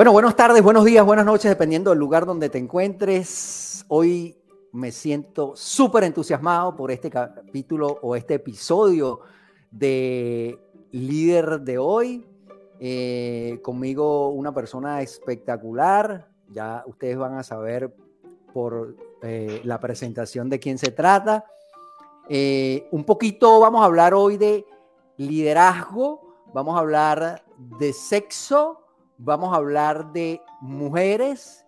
Bueno, buenas tardes, buenos días, buenas noches, dependiendo del lugar donde te encuentres. Hoy me siento súper entusiasmado por este capítulo o este episodio de Líder de hoy. Eh, conmigo una persona espectacular. Ya ustedes van a saber por eh, la presentación de quién se trata. Eh, un poquito vamos a hablar hoy de liderazgo, vamos a hablar de sexo, vamos a hablar de mujeres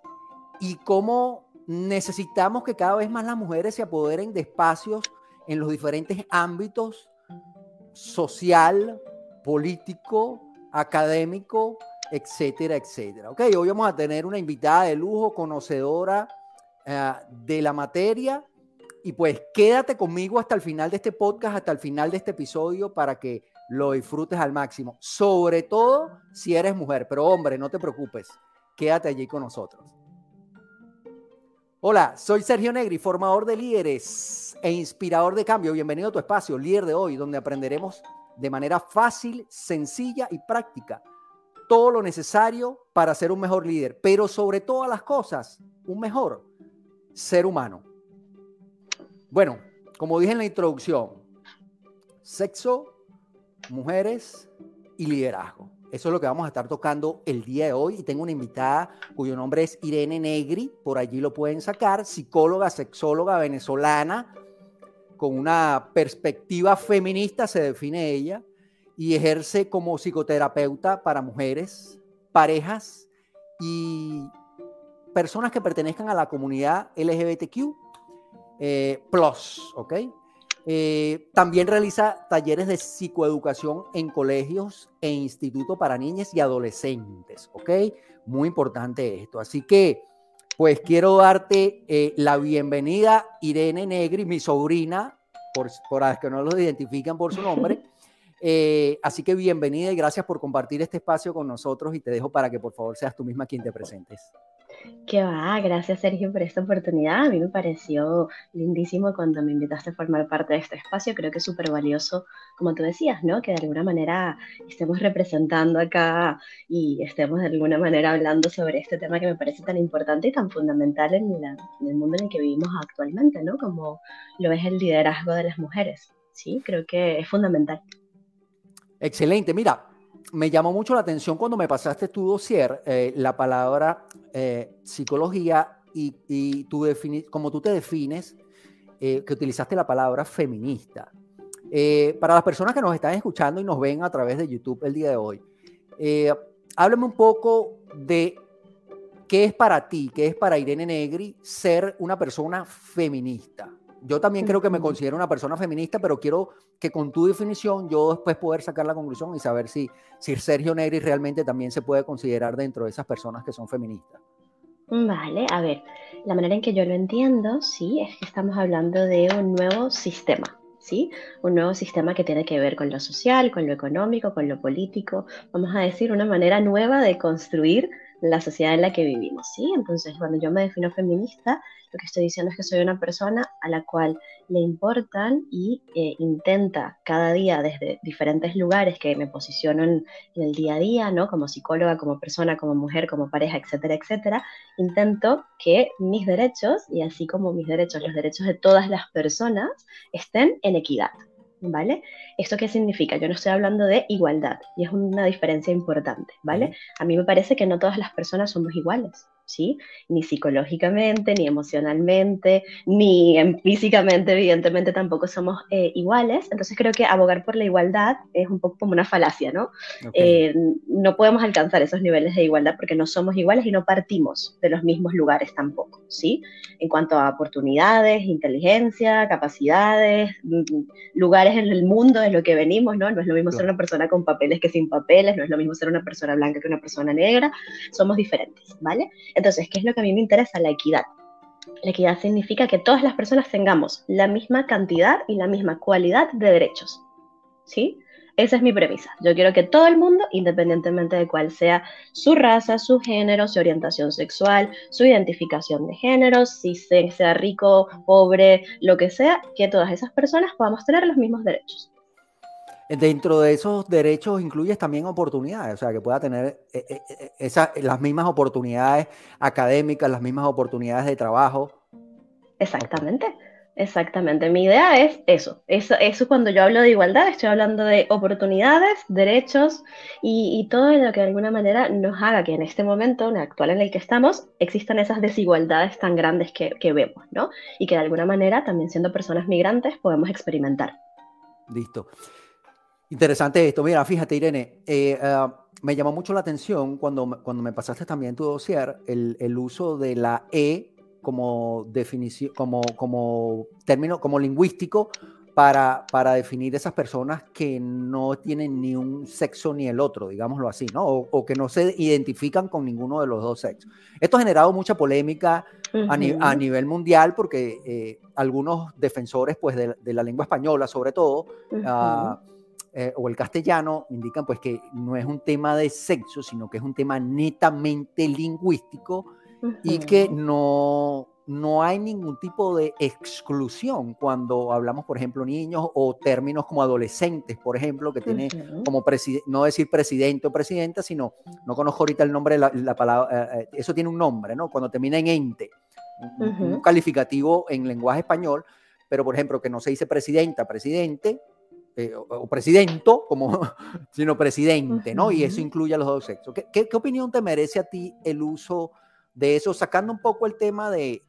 y cómo necesitamos que cada vez más las mujeres se apoderen de espacios en los diferentes ámbitos social, político, académico, etcétera, etcétera. Ok, hoy vamos a tener una invitada de lujo, conocedora eh, de la materia. Y pues quédate conmigo hasta el final de este podcast, hasta el final de este episodio, para que lo disfrutes al máximo, sobre todo si eres mujer, pero hombre, no te preocupes, quédate allí con nosotros. Hola, soy Sergio Negri, formador de líderes e inspirador de cambio. Bienvenido a tu espacio, líder de hoy, donde aprenderemos de manera fácil, sencilla y práctica todo lo necesario para ser un mejor líder, pero sobre todas las cosas, un mejor ser humano. Bueno, como dije en la introducción, sexo, mujeres y liderazgo. Eso es lo que vamos a estar tocando el día de hoy. Y tengo una invitada cuyo nombre es Irene Negri, por allí lo pueden sacar, psicóloga, sexóloga venezolana, con una perspectiva feminista, se define ella, y ejerce como psicoterapeuta para mujeres, parejas y personas que pertenezcan a la comunidad LGBTQ eh, plus, ¿ok? Eh, también realiza talleres de psicoeducación en colegios e institutos para niñas y adolescentes, ¿ok? Muy importante esto. Así que, pues quiero darte eh, la bienvenida, Irene Negri, mi sobrina, por, por las que no lo identifican por su nombre. Eh, así que bienvenida y gracias por compartir este espacio con nosotros y te dejo para que por favor seas tú misma quien te presentes. Qué va, gracias Sergio por esta oportunidad. A mí me pareció lindísimo cuando me invitaste a formar parte de este espacio. Creo que es súper valioso, como tú decías, ¿no? Que de alguna manera estemos representando acá y estemos de alguna manera hablando sobre este tema que me parece tan importante y tan fundamental en, en el mundo en el que vivimos actualmente, ¿no? Como lo es el liderazgo de las mujeres. Sí, creo que es fundamental. Excelente. Mira, me llamó mucho la atención cuando me pasaste tu dossier, eh, la palabra eh, psicología y, y tú como tú te defines, eh, que utilizaste la palabra feminista. para las personas que nos están escuchando y nos ven a través de YouTube el día de hoy, háblame un poco de qué es para ti, qué es para Irene Negri ser una persona feminista. Yo también creo que me considero una persona feminista, pero quiero que con tu definición yo después poder sacar la conclusión y saber si, si Sergio Negri realmente también se puede considerar dentro de esas personas que son feministas. Vale, a ver, la manera en que yo lo entiendo, sí, es que estamos hablando de un nuevo sistema, ¿sí? Un nuevo sistema que tiene que ver con lo social, con lo económico, con lo político, vamos a decir, una manera nueva de construir la sociedad en la que vivimos, ¿sí? Entonces, cuando yo me defino feminista, lo que estoy diciendo es que soy una persona a la cual le importan y eh, intenta cada día desde diferentes lugares que me posiciono en, el día a día, ¿no? Como psicóloga, como persona, como mujer, como pareja, etcétera, etcétera, intento que mis derechos, y así como mis derechos, los derechos de todas las personas, estén en equidad, ¿vale? ¿Esto qué significa? Yo no estoy hablando de igualdad y es una diferencia importante, ¿vale? A mí me parece que no todas las personas somos iguales. ¿Sí? Ni psicológicamente, ni emocionalmente, ni físicamente, evidentemente tampoco somos eh, iguales. Entonces creo que abogar por la igualdad es un poco como una falacia, ¿no? Eh, no podemos alcanzar esos niveles de igualdad porque no somos iguales y no partimos de los mismos lugares tampoco, ¿sí? En cuanto a oportunidades, inteligencia, capacidades, mm, lugares en el mundo en lo que venimos, ¿no? No es lo mismo ser una persona con papeles que sin papeles, no es lo mismo ser una persona blanca que una persona negra, somos diferentes, ¿vale? Entonces, ¿qué es lo que a mí me interesa? La equidad. La equidad significa que todas las personas tengamos la misma cantidad y la misma cualidad de derechos. ¿Sí? Esa es mi premisa. Yo quiero que todo el mundo, independientemente de cuál sea su raza, su género, su orientación sexual, su identificación de género, si sea rico, pobre, lo que sea, que todas esas personas podamos tener los mismos derechos. Dentro de esos derechos incluyes también oportunidades, o sea, que pueda tener eh, eh, eh, las mismas oportunidades académicas, las mismas oportunidades de trabajo. Exactamente. Exactamente, mi idea es eso. eso. Eso cuando yo hablo de igualdad, estoy hablando de oportunidades, derechos y, todo lo que de alguna manera nos haga que en este momento, en el actual en el que estamos, existan esas desigualdades tan grandes que, que vemos, ¿no? Y que de alguna manera, también siendo personas migrantes, podemos experimentar. Listo. Interesante esto. Mira, fíjate, Irene, eh, ah, me llamó mucho la atención cuando, cuando me pasaste también tu dossier el, el uso de la E como definición, como, como término, como lingüístico para, para definir esas personas que no tienen ni un sexo ni el otro, digámoslo así, ¿no? O, que no se identifican con ninguno de los dos sexos. Esto ha generado mucha polémica a, nivel mundial porque eh, algunos defensores pues, de, la lengua española, sobre todo, ah, eh, o el castellano, indican pues que no es un tema de sexo, sino que es un tema netamente lingüístico y que no, no hay ningún tipo de exclusión cuando hablamos, por ejemplo, niños o términos como adolescentes, por ejemplo, que tiene como presidente, no decir presidente o presidenta, sino, no conozco ahorita el nombre, la, la palabra, eh, eh, eso tiene un nombre, ¿no? Cuando termina en ente, un, calificativo en lenguaje español, pero por ejemplo, que no se dice presidenta, presidente, eh, o, presidento, como, sino presidente, ¿no? Y eso incluye a los dos sexos. ¿Qué, qué, qué opinión te merece a ti el uso? de eso, sacando un poco el tema de,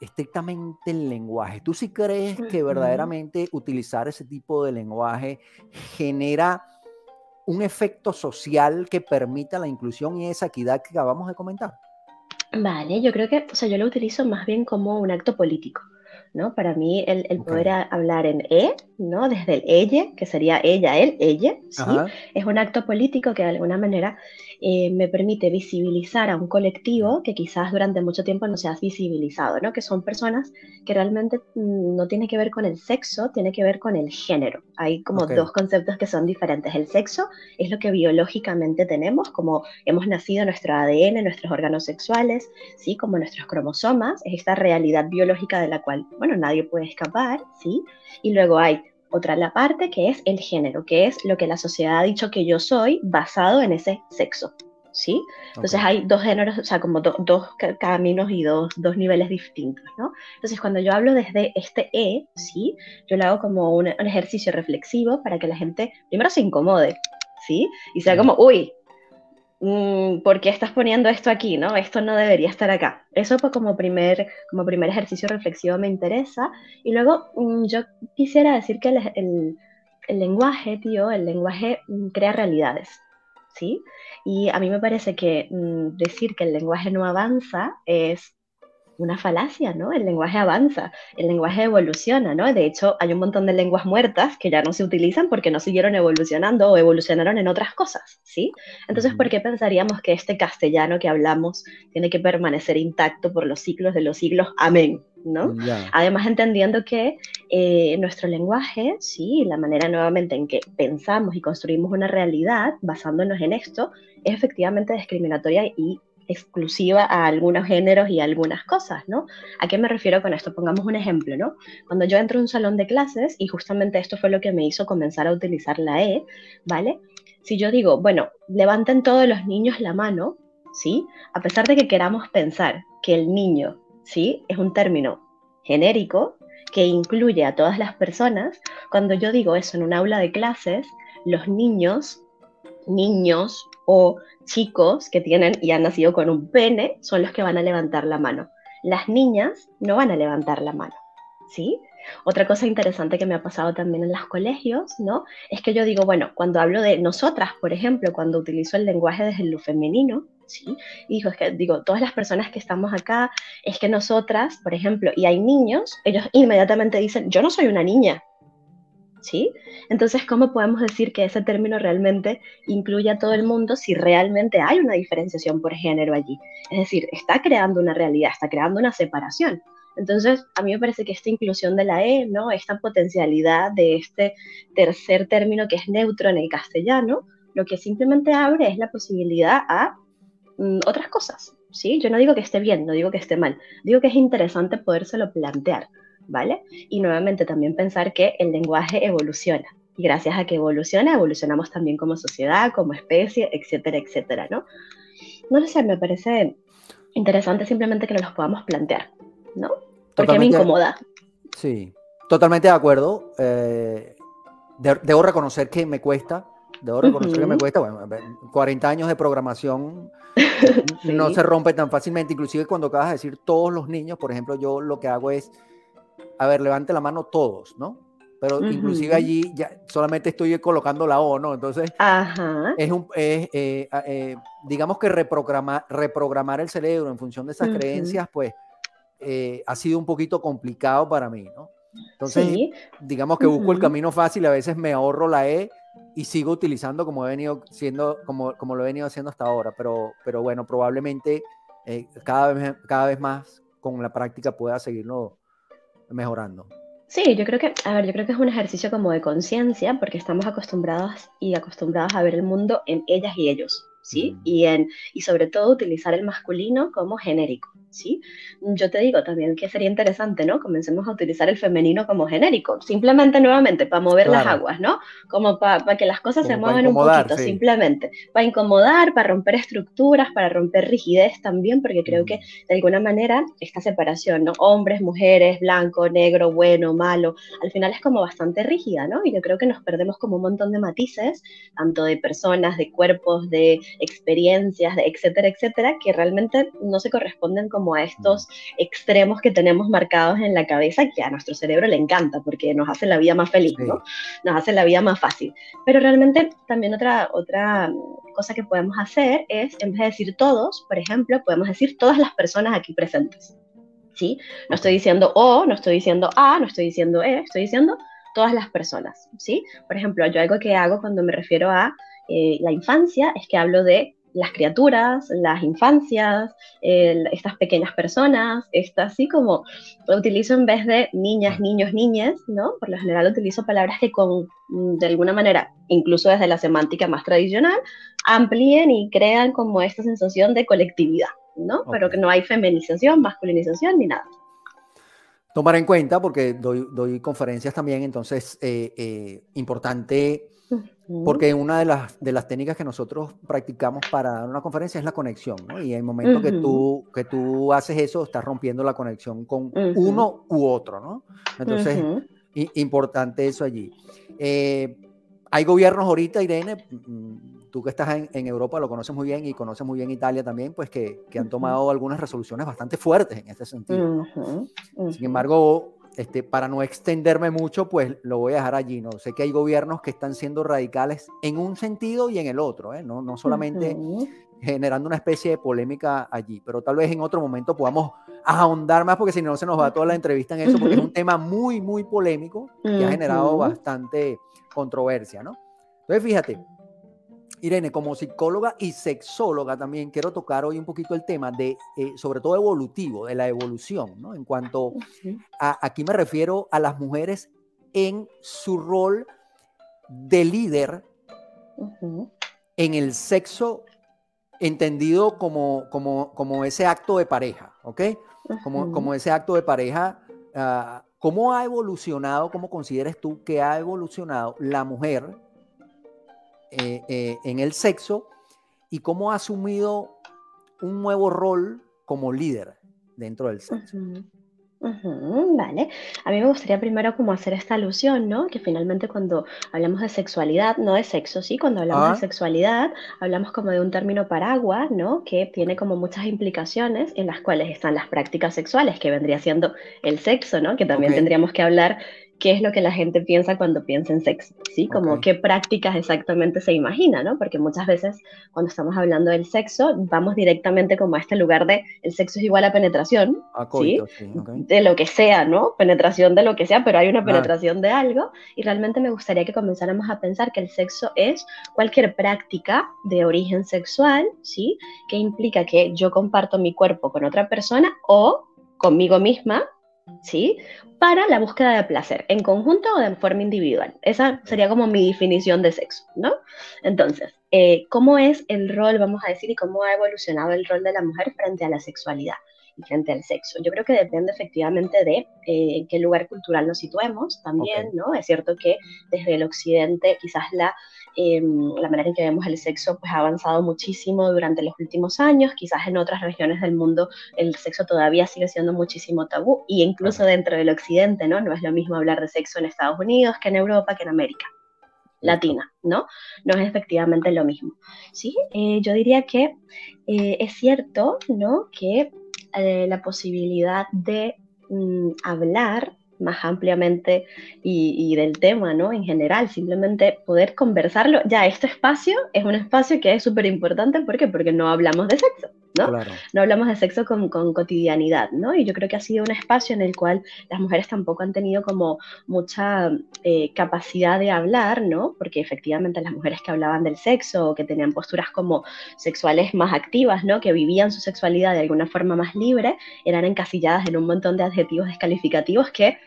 estrictamente el lenguaje. ¿Tú sí crees que verdaderamente utilizar ese tipo de lenguaje genera un efecto social que permita la inclusión y esa equidad que acabamos de comentar? Vale, yo creo que, o sea, yo lo utilizo más bien como un acto político. ¿no? Para mí el, poder hablar en E, ¿no? Desde el ella, que sería ella, él, ella, ¿sí? Es un acto político que de alguna manera eh, me permite visibilizar a un colectivo que quizás durante mucho tiempo no se ha visibilizado, ¿no? Que son personas que realmente mm, no tiene que ver con el sexo, tiene que ver con el género. Hay como dos conceptos que son diferentes. El sexo es lo que biológicamente tenemos, como hemos nacido nuestro ADN, nuestros órganos sexuales, ¿sí? Como nuestros cromosomas, es esta realidad biológica de la cual, bueno, nadie puede escapar, ¿sí? Y luego hay otra la parte que es el género, que es lo que la sociedad ha dicho que yo soy basado en ese sexo. ¿Sí? Entonces hay dos géneros, o sea, como dos caminos y dos, dos, niveles distintos, ¿no? Entonces cuando yo hablo desde este E, ¿sí? Yo lo hago como un, un ejercicio reflexivo para que la gente primero se incomode, ¿sí? Y sea como, uy, ¿por qué estás poniendo esto aquí? ¿no? Esto no debería estar acá. Eso pues como primer, como primer ejercicio reflexivo me interesa. Y luego mm, yo quisiera decir que el, el, lenguaje, tío, el lenguaje mm, crea realidades, ¿sí? Y a mí me parece que decir que el lenguaje no avanza es una falacia, ¿no? El lenguaje avanza, el lenguaje evoluciona, ¿no? De hecho, hay un montón de lenguas muertas que ya no se utilizan porque no siguieron evolucionando o evolucionaron en otras cosas, ¿sí? Entonces, ¿por qué pensaríamos que este castellano que hablamos tiene que permanecer intacto por los siglos de los siglos? Amén, ¿no? Además, entendiendo que eh, nuestro lenguaje, sí, la manera nuevamente en que pensamos y construimos una realidad basándonos en esto, es efectivamente discriminatoria y exclusiva a algunos géneros y algunas cosas, ¿no? ¿A qué me refiero con esto? Pongamos un ejemplo, ¿no? Cuando yo entro a un salón de clases, y justamente esto fue lo que me hizo comenzar a utilizar la E, ¿vale? Si yo digo, bueno, levanten todos los niños la mano, ¿sí? A pesar de que queramos pensar que el niño, ¿sí? Es un término genérico que incluye a todas las personas, cuando yo digo eso en un aula de clases, los niños, niños o chicos que tienen y han nacido con un pene son los que van a levantar la mano. Las niñas no van a levantar la mano, ¿sí? Otra cosa interesante que me ha pasado también en los colegios, ¿no? Es que yo digo, bueno, cuando hablo de nosotras, por ejemplo, cuando utilizo el lenguaje desde lo femenino, ¿sí? Que digo, todas las personas que estamos acá, es que nosotras, por ejemplo, y hay niños, ellos inmediatamente dicen, yo no soy una niña, ¿sí? Entonces, ¿cómo podemos decir que ese término realmente incluye a todo el mundo si realmente hay una diferenciación por género allí? Es decir, está creando una realidad, está creando una separación. Entonces, a mí me parece que esta inclusión de la E, ¿no? Esta potencialidad de este tercer término que es neutro en el castellano, lo que simplemente abre es la posibilidad a mm, otras cosas, ¿sí? Yo no digo que esté bien, no digo que esté mal, digo que es interesante podérselo plantear. ¿Vale? Y nuevamente también pensar que el lenguaje evoluciona, gracias a que evoluciona, evolucionamos también como sociedad, como especie, etcétera, etcétera, ¿no? No lo sé, me parece interesante simplemente que nos los podamos plantear, ¿no? Porque me incomoda. Sí, totalmente de acuerdo. Eh, debo reconocer que me cuesta, debo reconocer que me cuesta, bueno, 40 años de programación no se rompe tan fácilmente, inclusive cuando acabas de decir todos los niños, por ejemplo, yo lo que hago es, a ver, levante la mano todos, ¿no? Pero inclusive allí ya solamente estoy colocando la O, ¿no? Entonces, es un, es, eh, eh, digamos que reprogramar, reprogramar el cerebro en función de esas creencias, pues eh, ha sido un poquito complicado para mí, ¿no? Entonces, digamos que busco el camino fácil, a veces me ahorro la E y sigo utilizando como he venido siendo, como, como lo he venido haciendo hasta ahora, pero, pero bueno, probablemente cada, vez, cada vez más con la práctica pueda seguirlo mejorando. Sí, yo creo que, a ver, yo creo que es un ejercicio como de conciencia, porque estamos acostumbrados y acostumbrados a ver el mundo en ellas y ellos, ¿sí? Y, en, y sobre todo utilizar el masculino como genérico. ¿Sí? Yo te digo también que sería interesante, ¿no? Comencemos a utilizar el femenino como genérico, simplemente nuevamente para mover las aguas, ¿no? Como para que las cosas se muevan un poquito, simplemente, para incomodar, para romper estructuras, para romper rigidez también, porque creo que de alguna manera esta separación, ¿no? Hombres, mujeres, blanco, negro, bueno, malo, al final es como bastante rígida, ¿no? Y yo creo que nos perdemos como un montón de matices, tanto de personas, de cuerpos, de experiencias, de etcétera, etcétera, que realmente no se corresponden con como a estos extremos que tenemos marcados en la cabeza que a nuestro cerebro le encanta porque nos hace la vida más feliz, ¿no? Nos hace la vida más fácil. Pero realmente también otra, otra cosa que podemos hacer es, en vez de decir todos, por ejemplo, podemos decir todas las personas aquí presentes. ¿Sí? No estoy diciendo O, no estoy diciendo A, no estoy diciendo E, estoy diciendo todas las personas, ¿sí? Por ejemplo, yo algo que hago cuando me refiero a eh, la infancia es que hablo de las criaturas, las infancias, estas pequeñas personas, esta así como utilizo en vez de niñas, niños, niñas, ¿no? Por lo general utilizo palabras que con, de alguna manera, incluso desde la semántica más tradicional, amplíen y crean como esta sensación de colectividad, ¿no? Pero que no hay feminización, masculinización ni nada. Tomar en cuenta, porque doy, doy conferencias también, entonces, eh, eh, importante porque una de las, de las técnicas que nosotros practicamos para dar una conferencia es la conexión, ¿no? Y en el momento que, tú, que tú haces eso, estás rompiendo la conexión con uno u otro, ¿no? Entonces, importante eso allí. Eh, hay gobiernos ahorita, Irene, mm, tú que estás en, en, Europa lo conoces muy bien y conoces muy bien Italia también, pues que, que han tomado algunas resoluciones bastante fuertes en este sentido. Sin embargo, este, para no extenderme mucho, pues lo voy a dejar allí. ¿no? Sé que hay gobiernos que están siendo radicales en un sentido y en el otro, ¿eh? no, no solamente generando una especie de polémica allí, pero tal vez en otro momento podamos ahondar más, porque si no se nos va toda la entrevista en eso, porque es un tema muy, muy polémico que ha generado bastante controversia. ¿no? Entonces, fíjate, Irene, como psicóloga y sexóloga también quiero tocar hoy un poquito el tema de, eh, sobre todo evolutivo, de la evolución, ¿no? En cuanto a, aquí me refiero a las mujeres en su rol de líder en el sexo entendido como, como, como, ese acto de pareja, ¿ok? Como, como ese acto de pareja, uh, ¿cómo ha evolucionado, cómo consideres tú que ha evolucionado la mujer? Eh, eh, en el sexo y cómo ha asumido un nuevo rol como líder dentro del sexo. Vale, a mí me gustaría primero como hacer esta alusión, ¿no? Que finalmente cuando hablamos de sexualidad, no de sexo, sí, cuando hablamos de ah. sexualidad, hablamos como de un término paraguas, ¿no? Que tiene como muchas implicaciones en las cuales están las prácticas sexuales, que vendría siendo el sexo, ¿no? Que también tendríamos que hablar qué es lo que la gente piensa cuando piensa en sexo, ¿sí? Como qué prácticas exactamente se imagina, ¿no? Porque muchas veces cuando estamos hablando del sexo, vamos directamente como a este lugar de el sexo es igual a penetración, ¿sí? De lo que sea, ¿no? Penetración de lo que sea, pero hay una penetración de algo y realmente me gustaría que comenzáramos a pensar que el sexo es cualquier práctica de origen sexual, ¿sí? Que implica que yo comparto mi cuerpo con otra persona o conmigo misma, ¿sí? para la búsqueda de placer, en conjunto o de forma individual. Esa sería como mi definición de sexo, ¿no? Entonces, eh, ¿cómo es el rol, vamos a decir, y cómo ha evolucionado el rol de la mujer frente a la sexualidad? frente al sexo. Yo creo que depende efectivamente de eh, en qué lugar cultural nos situemos también, ¿no? Es cierto que desde el occidente quizás la, em, la manera en que vemos el sexo pues, ha avanzado muchísimo durante los últimos años, quizás en otras regiones del mundo el sexo todavía sigue siendo muchísimo tabú, y incluso dentro del occidente, ¿no? No es lo mismo hablar de sexo en Estados Unidos que en Europa, que en América latina, ¿no? No es efectivamente lo mismo. Sí, eh, yo diría que eh, es cierto, ¿no? Que eh, la posibilidad de mm, hablar más ampliamente y, del tema, ¿no? En general, simplemente poder conversarlo. Ya, este espacio es un espacio que es súper importante, ¿por qué? Porque no hablamos de sexo. ¿No? No hablamos de sexo con, cotidianidad, ¿no? Y yo creo que ha sido un espacio en el cual las mujeres tampoco han tenido como mucha eh, capacidad de hablar, ¿no? Porque efectivamente las mujeres que hablaban del sexo o que tenían posturas como sexuales más activas, ¿no? Que vivían su sexualidad de alguna forma más libre, eran encasilladas en un montón de adjetivos descalificativos que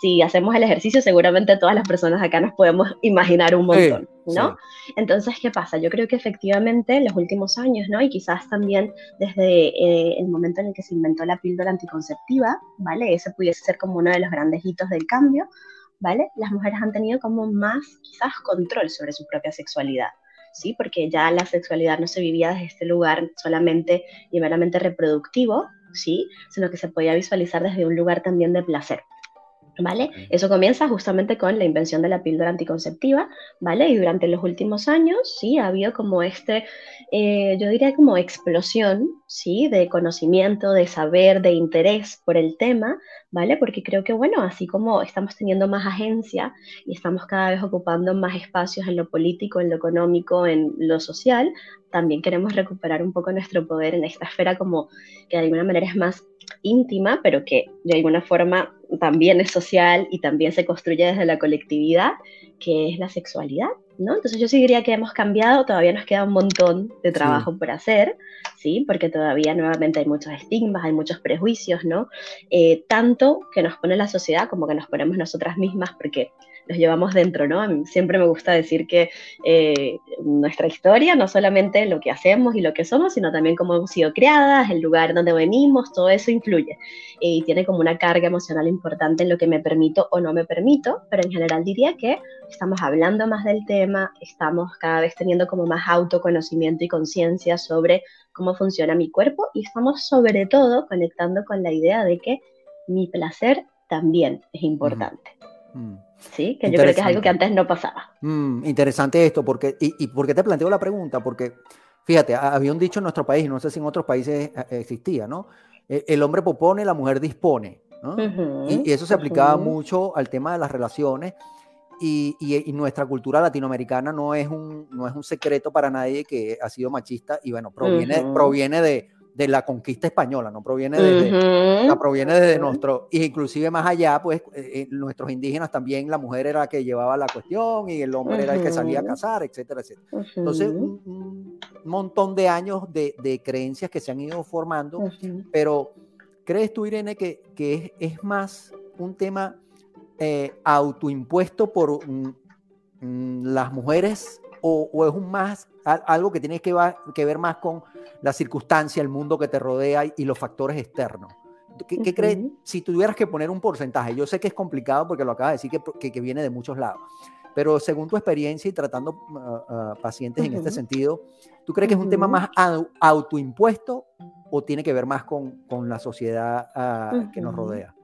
si hacemos el ejercicio, seguramente todas las personas acá nos podemos imaginar un montón, ¿no? Entonces, ¿qué pasa? Yo creo que efectivamente en los últimos años, ¿no? Y quizás también desde eh, el momento en el que se inventó la píldora anticonceptiva, ¿vale? Ese pudiese ser como uno de los grandes hitos del cambio, ¿vale? Las mujeres han tenido como más, quizás, control sobre su propia sexualidad. ¿Sí? Porque ya la sexualidad no se vivía desde este lugar solamente y meramente reproductivo, ¿sí? Sino que se podía visualizar desde un lugar también de placer. ¿Vale? Eso comienza justamente con la invención de la píldora anticonceptiva, ¿vale? Y durante los últimos años, sí, ha habido como este, eh, yo diría como explosión, ¿sí? De conocimiento, de saber, de interés por el tema, ¿vale? Porque creo que, bueno, así como estamos teniendo más agencia y estamos cada vez ocupando más espacios en lo político, en lo económico, en lo social, también queremos recuperar un poco nuestro poder en esta esfera como que de alguna manera es más íntima, pero que de alguna forma también es social y también se construye desde la colectividad, que es la sexualidad, ¿no? Entonces yo sí diría que hemos cambiado, todavía nos queda un montón de trabajo por hacer, ¿sí? Porque todavía nuevamente hay muchos estigmas, hay muchos prejuicios, ¿no? Eh, tanto que nos pone la sociedad como que nos ponemos nosotras mismas, porque los llevamos dentro, ¿no? Siempre me gusta decir que eh, nuestra historia, no solamente lo que hacemos y lo que somos, sino también cómo hemos sido criadas, el lugar donde venimos, todo eso influye. Y tiene como una carga emocional importante en lo que me permito o no me permito, pero en general diría que estamos hablando más del tema, estamos cada vez teniendo como más autoconocimiento y conciencia sobre cómo funciona mi cuerpo y estamos sobre todo conectando con la idea de que mi placer también es importante. Sí, que yo creo que es algo que antes no pasaba. Mm, interesante esto, porque, y, y por qué te planteo la pregunta, porque fíjate, había un dicho en nuestro país, no sé si en otros países eh, existía, ¿no? E, el hombre propone, la mujer dispone, ¿no? y, eso se aplicaba mucho al tema de las relaciones. Y, y, nuestra cultura latinoamericana no es, un, no es un secreto para nadie que ha sido machista y bueno, proviene, proviene de, de la conquista española, no proviene de, proviene desde nuestro, inclusive más allá, pues eh, eh, nuestros indígenas también, la mujer era la que llevaba la cuestión y el hombre era el que salía a cazar, etcétera, etcétera. Entonces, un, montón de años de, de, creencias que se han ido formando, pero ¿crees tú, Irene, que, que es, más un tema eh, autoimpuesto por las mujeres o, es un más algo que tiene que, que, ver más con la circunstancia, el mundo que te rodea y, los factores externos? ¿Qué, crees? Si tuvieras que poner un porcentaje, yo sé que es complicado porque lo acabas de decir que, que viene de muchos lados, pero según tu experiencia y tratando pacientes en este sentido, ¿tú crees que es un tema más autoimpuesto o tiene que ver más con, con la sociedad ah, que nos rodea?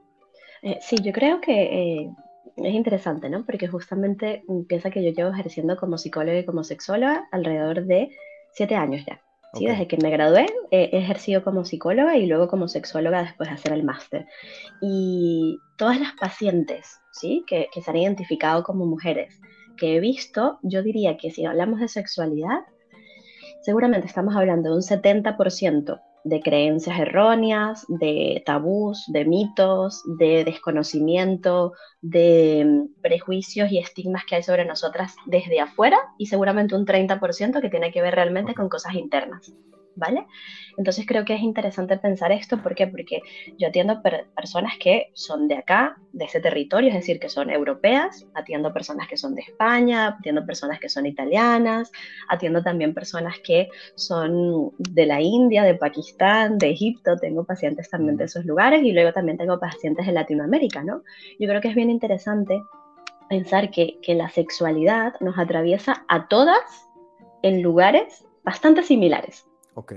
Eh, sí, yo creo que eh, es interesante, ¿no? Porque justamente piensa que yo llevo ejerciendo como psicóloga y como sexóloga alrededor de siete años ya. ¿sí? Desde que me gradué he ejercido como psicóloga y luego como sexóloga después de hacer el máster. Y todas las pacientes ¿sí? que, que se han identificado como mujeres que he visto, yo diría que si hablamos de sexualidad, seguramente estamos hablando de un 70% de creencias erróneas, de tabús, de mitos, de desconocimiento, de mm, prejuicios y estigmas que hay sobre nosotras desde afuera y seguramente un 30% que tiene que ver realmente con cosas internas. ¿Vale? Entonces creo que es interesante pensar esto, ¿por qué? Porque yo atiendo personas que son de acá, de ese territorio, es decir, que son europeas, atiendo personas que son de España, atiendo personas que son italianas, atiendo también personas que son de la India, de Pakistán, de Egipto, tengo pacientes también de esos lugares y luego también tengo pacientes de Latinoamérica, ¿no? Yo creo que es bien interesante pensar que, que la sexualidad nos atraviesa a todas en lugares bastante similares.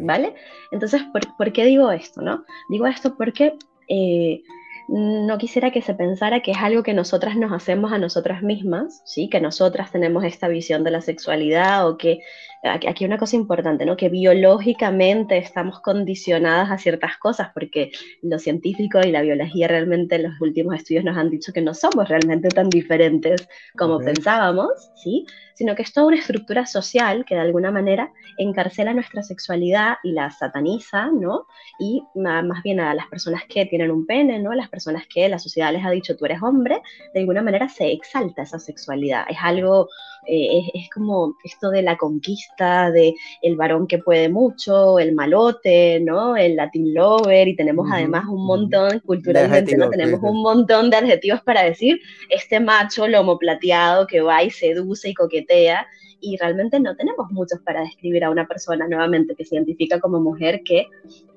¿Vale? Entonces, ¿por, qué digo esto? ¿no? Digo esto porque eh, no quisiera que se pensara que es algo que nosotras nos hacemos a nosotras mismas, ¿sí? Que nosotras tenemos esta visión de la sexualidad o que aquí una cosa importante, ¿no? Que biológicamente estamos condicionadas a ciertas cosas, porque lo científico y la biología realmente en los últimos estudios nos han dicho que no somos realmente tan diferentes como pensábamos, ¿sí? Sino que es toda una estructura social que de alguna manera encarcela nuestra sexualidad y la sataniza, ¿no? Y más bien a las personas que tienen un pene, ¿no? Las personas que la sociedad les ha dicho tú eres hombre, de alguna manera se exalta esa sexualidad. Es algo, eh, es, es como esto de la conquista de el varón que puede mucho, el malote, ¿no? El Latin lover, y tenemos además un montón, culturalmente, ¿no? Tenemos un montón de adjetivos para decir este macho lomo plateado que va y seduce y coquetea, y realmente no tenemos muchos para describir a una persona nuevamente que se identifica como mujer que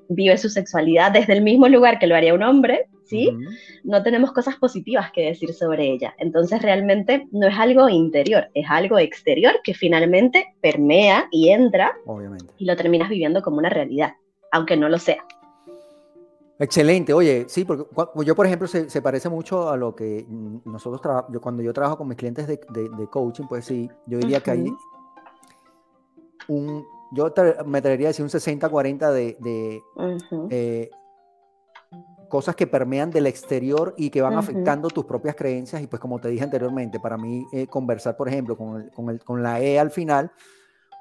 vive su sexualidad desde el mismo lugar que lo haría un hombre, ¿sí? No tenemos cosas positivas que decir sobre ella. Entonces realmente no es algo interior, es algo exterior que finalmente permea y entra Obviamente. y lo terminas viviendo como una realidad, aunque no lo sea. Excelente, oye, sí, porque yo, por ejemplo, se, parece mucho a lo que nosotros trabajamos, cuando yo trabajo con mis clientes de, coaching, pues sí, yo diría que hay un, yo me atrevería a decir un 60-40 de, cosas que permean del exterior y que van afectando tus propias creencias. Y pues como te dije anteriormente, para mí eh, conversar, por ejemplo, con, con, con, la E al final,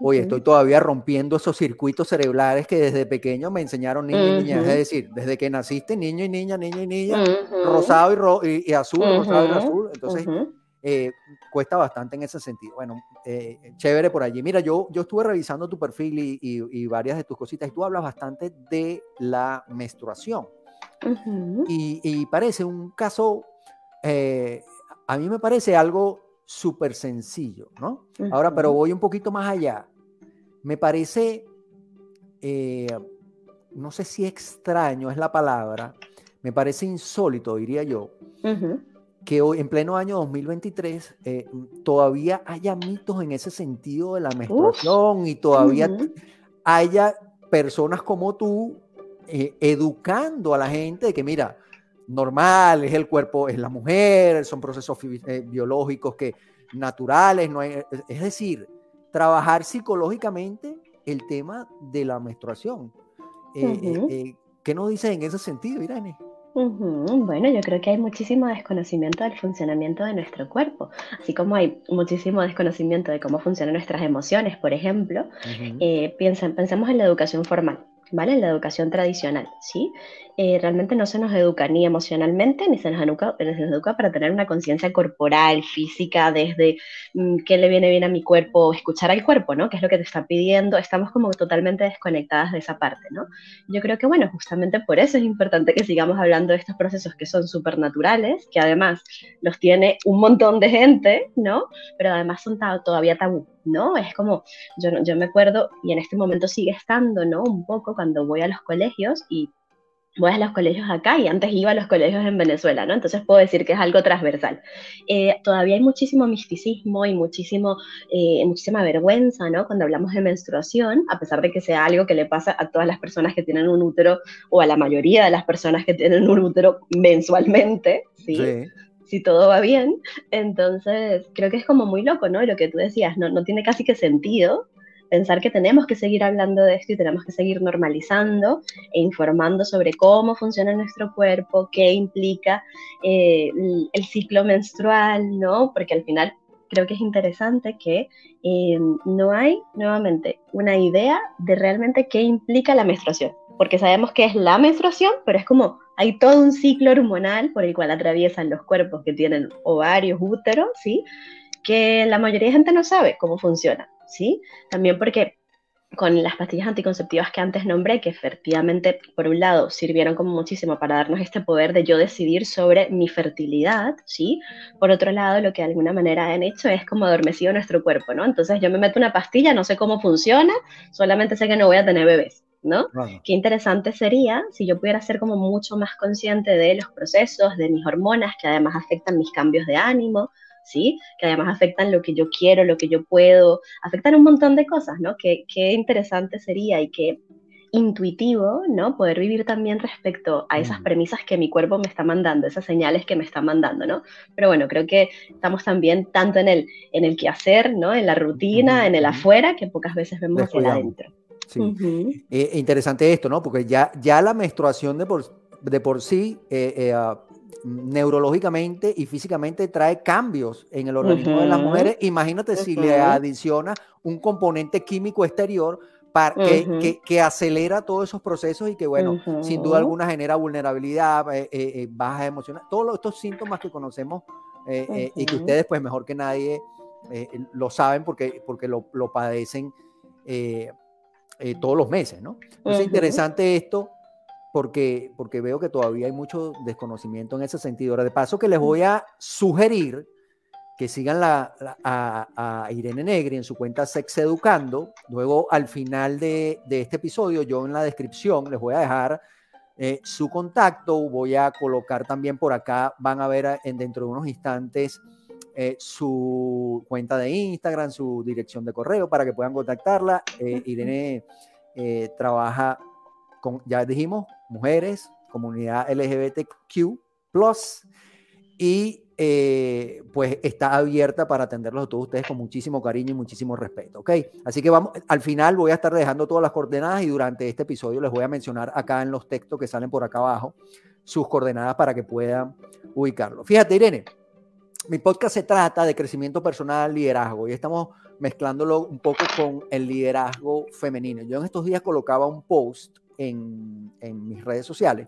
hoy estoy todavía rompiendo esos circuitos cerebrales que desde pequeño me enseñaron niños y niñas. Es decir, desde que naciste, niño y niña, niño y niña, rosado y, azul, rosado y azul. Entonces eh, cuesta bastante en ese sentido. Bueno, eh, chévere por allí. Mira, yo, yo estuve revisando tu perfil y, varias de tus cositas y tú hablas bastante de la menstruación. Y, parece un caso, eh, a mí me parece algo súper sencillo, ¿no? Ahora, pero voy un poquito más allá. Me parece, no sé si extraño es la palabra, me parece insólito, diría yo, que hoy, en pleno año 2023, eh, todavía haya mitos en ese sentido de la menstruación y todavía haya personas como tú eh, educando a la gente de que, mira, normal, es el cuerpo, es la mujer, son procesos eh, biológicos que naturales, no hay, es decir, trabajar psicológicamente el tema de la menstruación. ¿Qué nos dices en ese sentido, Irene? Bueno, yo creo que hay muchísimo desconocimiento del funcionamiento de nuestro cuerpo, así como hay muchísimo desconocimiento de cómo funcionan nuestras emociones, por ejemplo. Eh, pensemos en la educación formal. ¿Vale? En la educación tradicional, ¿sí? Eh, realmente no se nos educa ni emocionalmente, ni se nos educa, educa para tener una conciencia corporal, física, desde mm, qué le viene bien a mi cuerpo, escuchar al cuerpo, ¿no? ¿Qué es lo que te está pidiendo? Estamos como totalmente desconectadas de esa parte, ¿no? Yo creo que, bueno, justamente por eso es importante que sigamos hablando de estos procesos que son supernaturales, que además los tiene un montón de gente, ¿no? Pero además son todavía tabú, ¿no? Es como, yo, yo me acuerdo, y en este momento sigue estando, ¿no? Un poco cuando voy a los colegios y voy a los colegios acá y antes iba a los colegios en Venezuela, ¿no? Entonces puedo decir que es algo transversal. Eh, todavía hay muchísimo misticismo y muchísimo, eh, muchísima vergüenza, ¿no? Cuando hablamos de menstruación, a pesar de que sea algo que le pasa a todas las personas que tienen un útero o a la mayoría de las personas que tienen un útero mensualmente, ¿sí? sí si todo va bien. Entonces, creo que es como muy loco, ¿no? Lo que tú decías, no, no tiene casi que sentido pensar que tenemos que seguir hablando de esto y tenemos que seguir normalizando e informando sobre cómo funciona nuestro cuerpo, qué implica eh, el ciclo menstrual, ¿no? Porque al final creo que es interesante que eh, no hay, nuevamente, una idea de realmente qué implica la menstruación. Porque sabemos que es la menstruación, pero es como hay todo un ciclo hormonal por el cual atraviesan los cuerpos que tienen ovarios, úteros, ¿sí? Que la mayoría de gente no sabe cómo funciona, ¿sí? También porque con las pastillas anticonceptivas que antes nombré, que efectivamente, por un lado, sirvieron como muchísimo para darnos este poder de yo decidir sobre mi fertilidad, ¿sí? Por otro lado, lo que de alguna manera han hecho es como adormecido nuestro cuerpo, ¿no? Entonces yo me meto una pastilla, no sé cómo funciona, solamente sé que no voy a tener bebés. ¿no? Qué interesante sería si yo pudiera ser como mucho más consciente de los procesos, de mis hormonas, que además afectan mis cambios de ánimo, ¿sí? Que además afectan lo que yo quiero, lo que yo puedo, afectan un montón de cosas, ¿no? Qué, qué interesante sería y qué intuitivo, ¿no? Poder vivir también respecto a esas mm. premisas que mi cuerpo me está mandando, esas señales que me está mandando, ¿no? Pero bueno, creo que estamos también tanto en el, en el quehacer, ¿no? En la rutina, en el afuera, que pocas veces vemos hacia adentro. Sí. Eh, interesante esto, ¿no? Porque ya, ya la menstruación de por, de por sí eh, eh, ah, neurológicamente y físicamente trae cambios en el organismo de las mujeres. Imagínate si le adiciona un componente químico exterior para, que, acelera todos esos procesos y que, bueno, sin duda alguna genera vulnerabilidad, eh, eh, eh baja emocional, todos estos síntomas que conocemos eh, y que ustedes, pues mejor que nadie, lo saben porque, porque lo, lo padecen todos los meses, ¿no? Entonces, interesante esto porque, porque veo que todavía hay mucho desconocimiento en ese sentido. Ahora, de paso que les voy a sugerir que sigan la, a, Irene Negri en su cuenta Sex Educando. Luego, al final de, de, este episodio, yo en la descripción les voy a dejar eh, su contacto. Voy a colocar también por acá, van a ver en, dentro de unos instantes eh, su cuenta de Instagram, su dirección de correo para que puedan contactarla. Eh, Irene trabaja con, ya dijimos, mujeres, comunidad LGBTQ, y eh, pues está abierta para atenderlos a todos ustedes con muchísimo cariño y muchísimo respeto, ¿ok? Así que vamos, al final voy a estar dejando todas las coordenadas y durante este episodio les voy a mencionar acá en los textos que salen por acá abajo sus coordenadas para que puedan ubicarlo. Fíjate, Irene, mi podcast se trata de crecimiento personal, liderazgo, y estamos mezclándolo un poco con el liderazgo femenino. Yo en estos días colocaba un post en, en mis redes sociales,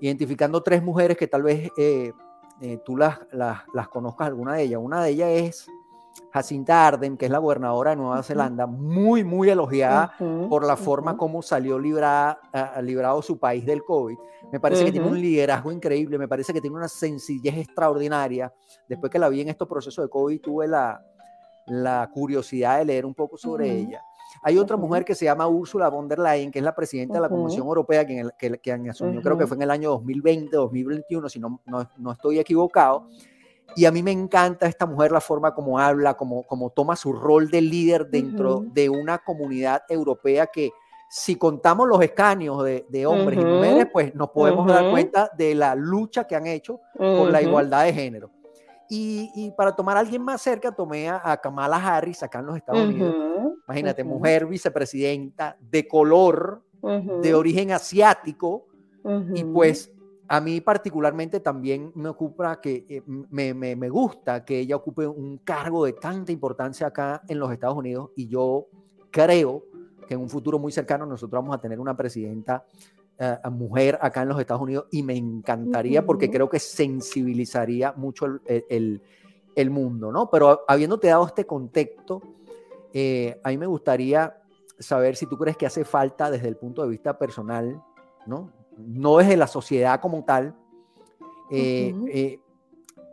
identificando tres mujeres que tal vez eh, eh, tú las, las, las, conozcas, alguna de ellas. Una de ellas es Jacinta Arden, que es la gobernadora de Nueva Zelanda, muy, muy elogiada por la forma como salió librada, librado su país del COVID. Me parece que tiene un liderazgo increíble, me parece que tiene una sencillez extraordinaria. Después que la vi en estos procesos de COVID, tuve la, la curiosidad de leer un poco sobre ella. Hay otra mujer que se llama Ursula von der Leyen, que es la presidenta de la Comisión Europea, que, que, que asumió, creo que fue en el año 2020, 2021, si no, no, estoy equivocado. Y a mí me encanta esta mujer, la forma como habla, como, como toma su rol de líder dentro de una comunidad europea que, si contamos los escaños de, hombres y mujeres, pues nos podemos dar cuenta de la lucha que han hecho por la igualdad de género. Y, para tomar a alguien más cerca, tomé a, Kamala Harris acá en los Estados Unidos. Imagínate, mujer vicepresidenta de color, de origen asiático, y pues a mí particularmente también me ocupa que eh, me, me, me, gusta que ella ocupe un cargo de tanta importancia acá en los Estados Unidos y yo creo que en un futuro muy cercano nosotros vamos a tener una presidenta eh, mujer acá en los Estados Unidos y me encantaría porque creo que sensibilizaría mucho el, el, mundo, ¿no? Pero habiéndote dado este contexto, eh, a mí me gustaría saber si tú crees que hace falta desde el punto de vista personal, ¿no? No desde la sociedad como tal, eh,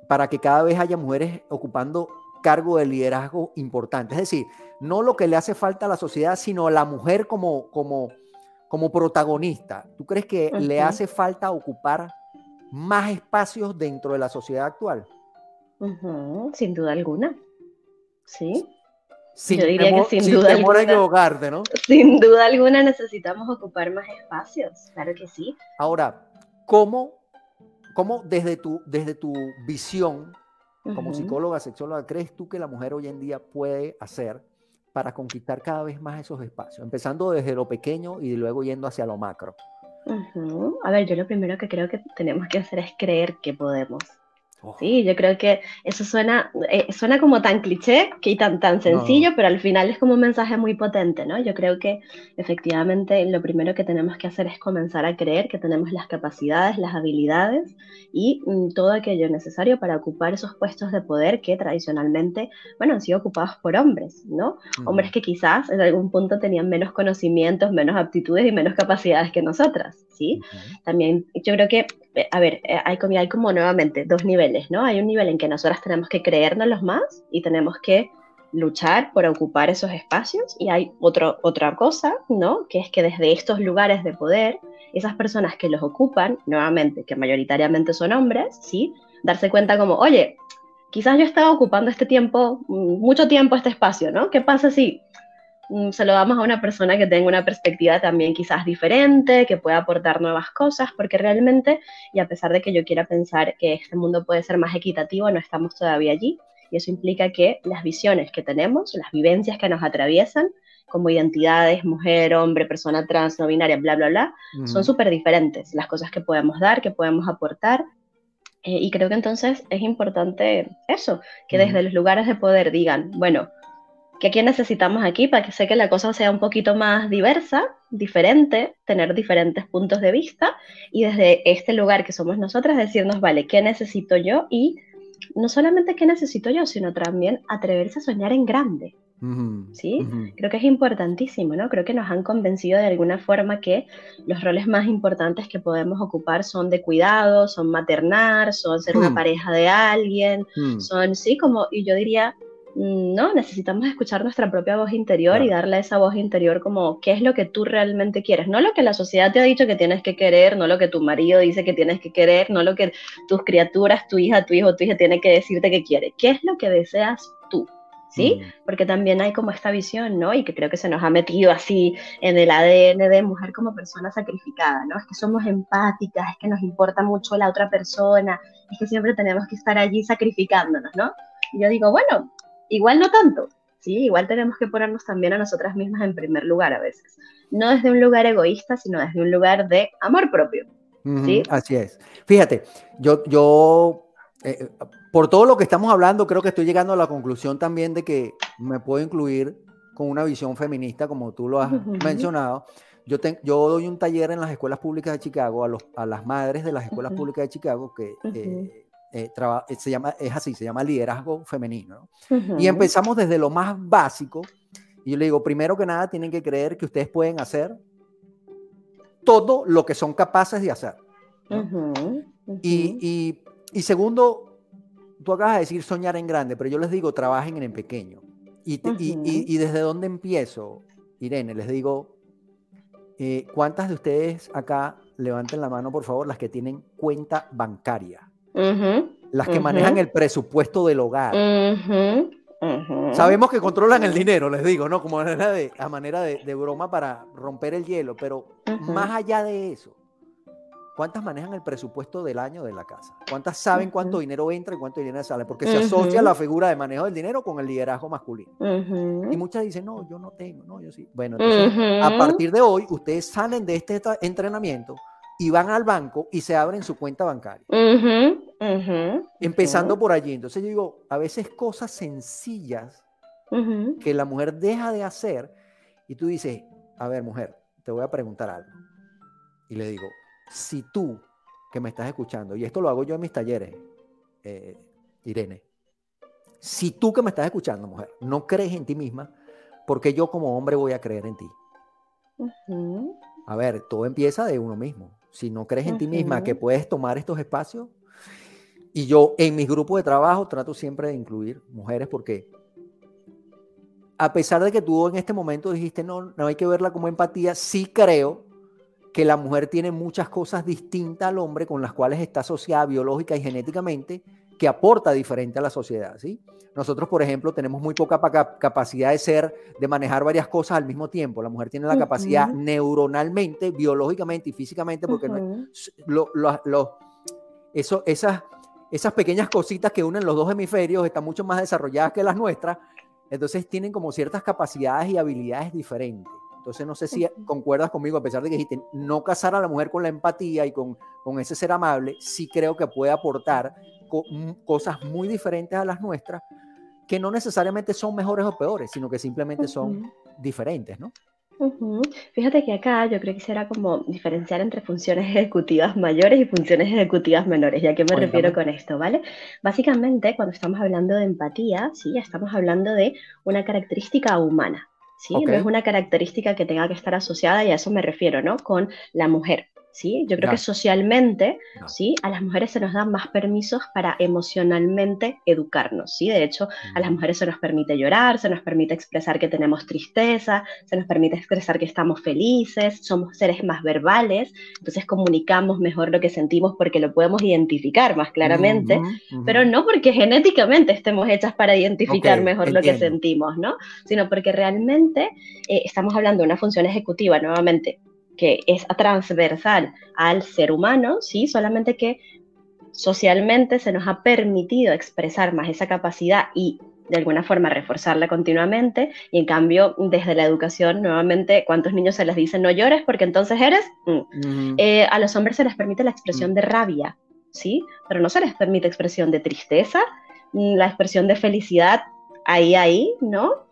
para que cada vez haya mujeres ocupando cargo de liderazgo importante. Es decir, no lo que le hace falta a la sociedad, sino la mujer como, como, como protagonista, ¿tú crees que le hace falta ocupar más espacios dentro de la sociedad actual? Sin duda alguna. Sí. Sin Yo diría que sin, duda alguna, ¿no? Sin duda alguna necesitamos ocupar más espacios, claro que sí. Ahora, ¿cómo, cómo desde, tu, desde tu visión como psicóloga, sexóloga, crees tú que la mujer hoy en día puede hacer para conquistar cada vez más esos espacios, empezando desde lo pequeño y luego yendo hacia lo macro. A ver, yo lo primero que creo que tenemos que hacer es creer que podemos. Oh. Sí, yo creo que eso suena, eh, suena como tan cliché que tan, tan sencillo, pero al final es como un mensaje muy potente, ¿no? Yo creo que efectivamente lo primero que tenemos que hacer es comenzar a creer que tenemos las capacidades, las habilidades y mm, todo aquello necesario para ocupar esos puestos de poder que tradicionalmente, bueno, han sido ocupados por hombres, ¿no? Hombres que quizás en algún punto tenían menos conocimientos, menos aptitudes y menos capacidades que nosotras, ¿sí? También yo creo que a ver, eh, hay como, hay como nuevamente dos niveles, ¿no? Hay un nivel en que nosotras tenemos que creernos los más y tenemos que luchar por ocupar esos espacios y hay otro, otra cosa, ¿no? Que es que desde estos lugares de poder, esas personas que los ocupan, nuevamente, que mayoritariamente son hombres, ¿sí? Darse cuenta como, oye, quizás yo estaba ocupando este tiempo, mm, mucho tiempo este espacio, ¿no? ¿Qué pasa si se lo damos a una persona que tenga una perspectiva también quizás diferente, que pueda aportar nuevas cosas, porque realmente, y a pesar de que yo quiera pensar que este mundo puede ser más equitativo, no estamos todavía allí. Y eso implica que las visiones que tenemos, las vivencias que nos atraviesan, como identidades, mujer, hombre, persona trans, no binaria, bla, bla, bla, son súper diferentes. Las cosas que podemos dar, que podemos aportar. Eh, y creo que entonces es importante eso, que desde los lugares de poder digan, bueno, ¿Qué, ¿Qué necesitamos aquí para que sé que la cosa sea un poquito más diversa, diferente, tener diferentes puntos de vista y desde este lugar que somos nosotras decirnos, vale, ¿qué necesito yo? Y no solamente qué necesito yo, sino también atreverse a soñar en grande. ¿Sí? Creo que es importantísimo, ¿no? Creo que nos han convencido de alguna forma que los roles más importantes que podemos ocupar son de cuidado, son maternar, son ser una mm. pareja de alguien, mm. son, sí, como, y yo diría, no, necesitamos escuchar nuestra propia voz interior y darle a esa voz interior como qué es lo que tú realmente quieres, no lo que la sociedad te ha dicho que tienes que querer, no lo que tu marido dice que tienes que querer, no lo que tus criaturas, tu hija, tu hijo, tu hija tiene que decirte que quiere, qué es lo que deseas tú. ¿Sí? Mm. Porque también hay como esta visión, ¿no? Y que creo que se nos ha metido así en el ADN de mujer como persona sacrificada, ¿no? Es que somos empáticas, es que nos importa mucho la otra persona, es que siempre tenemos que estar allí sacrificándonos, ¿no? Y yo digo, bueno, Igual no tanto, ¿sí? Igual tenemos que ponernos también a nosotras mismas en primer lugar a veces. No desde un lugar egoísta, sino desde un lugar de amor propio, ¿sí? así es. Fíjate, yo, yo eh, por todo lo que estamos hablando, creo que estoy llegando a la conclusión también de que me puedo incluir con una visión feminista, como tú lo has mencionado. Yo, yo doy un taller en las escuelas públicas de Chicago a, los, a las madres de las escuelas públicas de Chicago que eh, eh, se llama, es así, se llama liderazgo femenino. Y empezamos desde lo más básico. Y yo le digo, primero que nada, tienen que creer que ustedes pueden hacer todo lo que son capaces de hacer. Y, y, segundo, tú acabas de decir soñar en grande, pero yo les digo, trabajen en pequeño. Y, y desde dónde empiezo, Irene, les digo, eh, ¿cuántas de ustedes acá levanten la mano, por favor, las que tienen cuenta bancaria? Las que manejan el presupuesto del hogar. Sabemos que controlan el dinero, les digo, ¿no? Como manera de, a manera de, broma para romper el hielo, pero más allá de eso, ¿cuántas manejan el presupuesto del año de la casa? ¿Cuántas saben cuánto dinero entra y cuánto dinero sale? Porque se asocia la figura de manejo del dinero con el liderazgo masculino. Y muchas dicen, no, yo no tengo, no, yo sí. Bueno, entonces, a partir de hoy, ustedes salen de este entrenamiento y van al banco y se abren su cuenta bancaria. Empezando por allí. Entonces yo digo, a veces cosas sencillas que la mujer deja de hacer y tú dices, a ver mujer, te voy a preguntar algo. Y le digo, si tú que me estás escuchando, y esto lo hago yo en mis talleres, eh, Irene, si tú que me estás escuchando, mujer, no crees en ti misma, porque yo como hombre voy a creer en ti? A ver, todo empieza de uno mismo si no crees en ti misma que puedes tomar estos espacios, y yo en mis grupos de trabajo trato siempre de incluir mujeres porque a pesar de que tú en este momento dijiste no, no hay que verla como empatía, sí creo que la mujer tiene muchas cosas distintas al hombre con las cuales está asociada biológica y genéticamente que aporta diferente a la sociedad, ¿sí? Nosotros, por ejemplo, tenemos muy poca capacidad de ser, de manejar varias cosas al mismo tiempo. La mujer tiene la capacidad neuronalmente, biológicamente y físicamente, porque eso, esas, esas pequeñas cositas que unen los dos hemisferios están mucho más desarrolladas que las nuestras, entonces tienen como ciertas capacidades y habilidades diferentes. Entonces no sé si concuerdas conmigo, a pesar de que dijiste no casar a la mujer con la empatía y con, con ese ser amable, sí creo que puede aportar cosas muy diferentes a las nuestras, que no necesariamente son mejores o peores, sino que simplemente son diferentes, ¿no? Fíjate que acá yo creo que será como diferenciar entre funciones ejecutivas mayores y funciones ejecutivas menores. ¿Y a qué me refiero con esto, vale? Básicamente, cuando estamos hablando de empatía, sí, estamos hablando de una característica humana, ¿sí? No es una característica que tenga que estar asociada, y a eso me refiero, ¿no? Con la mujer. ¿Sí? Yo creo que socialmente, ¿sí? A las mujeres se nos dan más permisos para emocionalmente educarnos, ¿sí? De hecho, a las mujeres se nos permite llorar, se nos permite expresar que tenemos tristeza, se nos permite expresar que estamos felices, somos seres más verbales, entonces comunicamos mejor lo que sentimos porque lo podemos identificar más claramente, pero no porque genéticamente estemos hechas para identificar mejor lo que sentimos, ¿no? Sino porque realmente eh, estamos hablando de una función ejecutiva, nuevamente, que es transversal al ser humano, ¿sí? Solamente que socialmente se nos ha permitido expresar más esa capacidad y de alguna forma reforzarla continuamente y en cambio desde la educación nuevamente cuántos niños se les dice no llores porque entonces eres mm. Eh, a los hombres se les permite la expresión mm. de rabia sí pero no se les permite expresión de tristeza la expresión de felicidad ahí ahí no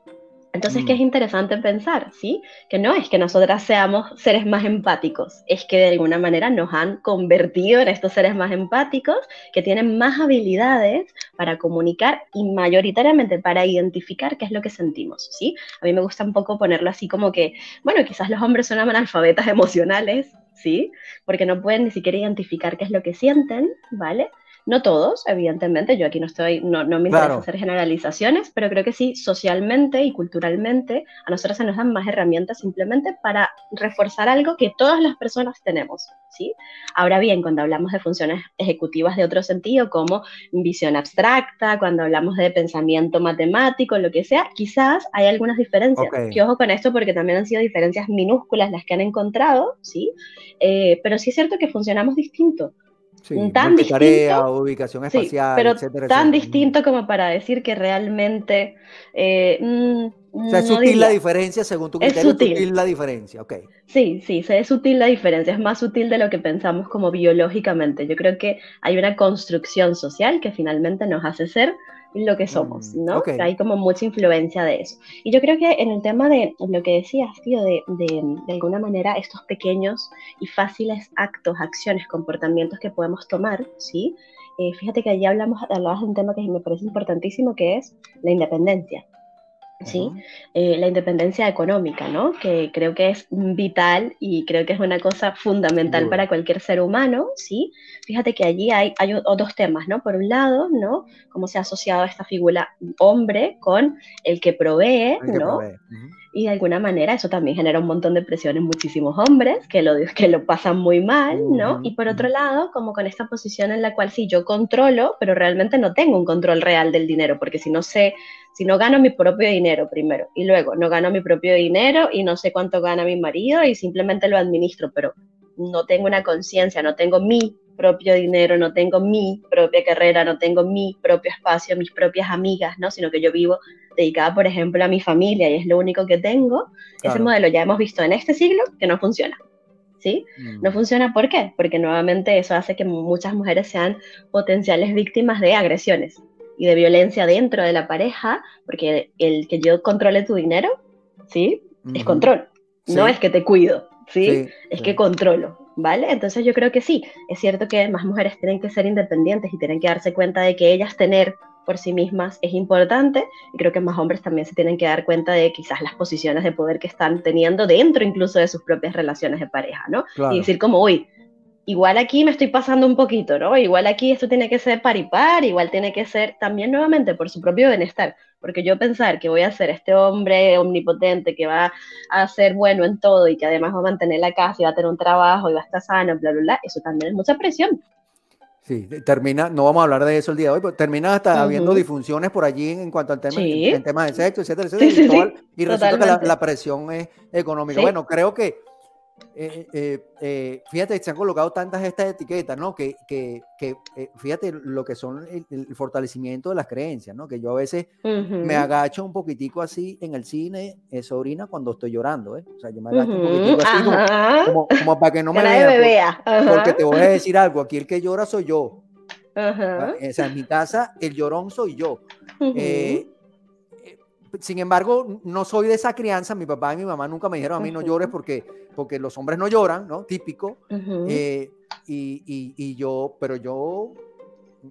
entonces, ¿qué es mm. interesante pensar? ¿sí? Que no es que nosotras seamos seres más empáticos, es que de alguna manera nos han convertido en estos seres más empáticos que tienen más habilidades para comunicar y mayoritariamente para identificar qué es lo que sentimos, ¿sí? A mí me gusta un poco ponerlo así como que, bueno, quizás los hombres son analfabetas emocionales, ¿sí? Porque no pueden ni siquiera identificar qué es lo que sienten, ¿vale? No todos, evidentemente, yo aquí no estoy, no, no me interesa hacer generalizaciones, pero creo que sí, socialmente y culturalmente, a nosotros se nos dan más herramientas simplemente para reforzar algo que todas las personas tenemos, ¿sí? Ahora bien, cuando hablamos de funciones ejecutivas de otro sentido, como visión abstracta, cuando hablamos de pensamiento matemático, lo que sea, quizás hay algunas diferencias. Que ojo con esto porque también han sido diferencias minúsculas las que han encontrado, ¿sí? Eh, pero sí es cierto que funcionamos distinto. Sí, tan distinto, ubicación espacial, pero tan distinto como para decir que realmente... Eh, mm, o sea, es sutil la diferencia según tu criterio, es sutil. la diferencia, ok. Sí, sí, es sutil la diferencia, es más sutil de lo que pensamos como biológicamente. Yo creo que hay una construcción social que finalmente nos hace ser lo que somos, mm, ¿no? Hay como mucha influencia de eso. Y yo creo que en el tema de lo que decías, tío, de, de, alguna manera estos pequeños y fáciles actos, acciones, comportamientos que podemos tomar, ¿sí? Eh, fíjate que allí hablamos, hablabas de un tema que me parece importantísimo, que es la independencia. ¿Sí? Eh, la independencia económica, ¿no? Que creo que es vital y creo que es una cosa fundamental para cualquier ser humano, ¿sí? Fíjate que allí hay, hay dos temas, ¿no? Por un lado, ¿no? Cómo se ha asociado esta figura hombre con el que provee, ¿no? Y de alguna manera eso también genera un montón de presión en muchísimos hombres que lo, que lo pasan muy mal, ¿no? Y por otro lado, como con esta posición en la cual sí, yo controlo, pero realmente no tengo un control real del dinero, porque si no sé si no gano mi propio dinero primero y luego no gano mi propio dinero y no sé cuánto gana mi marido y simplemente lo administro, pero no tengo una conciencia, no tengo mi propio dinero, no tengo mi propia carrera, no tengo mi propio espacio, mis propias amigas, ¿no? Sino que yo vivo dedicada, por ejemplo, a mi familia y es lo único que tengo. Ese modelo ya hemos visto en este siglo que no funciona. ¿Sí? Mm. No funciona, ¿por qué? Porque nuevamente eso hace que muchas mujeres sean potenciales víctimas de agresiones, y de violencia dentro de la pareja, porque el que yo controle tu dinero, ¿sí? Es control, no es que te cuido, ¿sí? es que controlo, ¿vale? Entonces yo creo que sí, es cierto que más mujeres tienen que ser independientes y tienen que darse cuenta de que ellas tener por sí mismas es importante y creo que más hombres también se tienen que dar cuenta de quizás las posiciones de poder que están teniendo dentro incluso de sus propias relaciones de pareja, ¿no? Y decir como, uy, igual aquí me estoy pasando un poquito, ¿no? Igual aquí esto tiene que ser par y par, igual tiene que ser también nuevamente por su propio bienestar, porque yo pensar que voy a ser este hombre omnipotente que va a ser bueno en todo y que además va a mantener la casa y va a tener un trabajo y va a estar sano, bla, bla, bla, eso también es mucha presión. Sí, termina, no vamos a hablar de eso el día de hoy, pero termina hasta habiendo disfunciones por allí en cuanto al tema, en, tema de sexo, etcétera, etcétera. y, resulta que la, presión es económica. Bueno, creo que eh, eh, eh, fíjate, se han colocado tantas estas etiquetas, ¿no? Que, que, que fíjate lo que son el, fortalecimiento de las creencias, ¿no? Que yo a veces me agacho un poquitico así en el cine, sobrina, cuando estoy llorando, ¿eh? O sea, yo me agacho un poquitico así como, como, para que no me vea. Porque te voy a decir algo, aquí el que llora soy yo. Ah, o sea, en mi casa el llorón soy yo. Eh, eh, sin embargo, no soy de esa crianza. Mi papá y mi mamá nunca me dijeron a mí no llores porque, porque los hombres no lloran, ¿no? Típico. Eh, y, y, yo, pero yo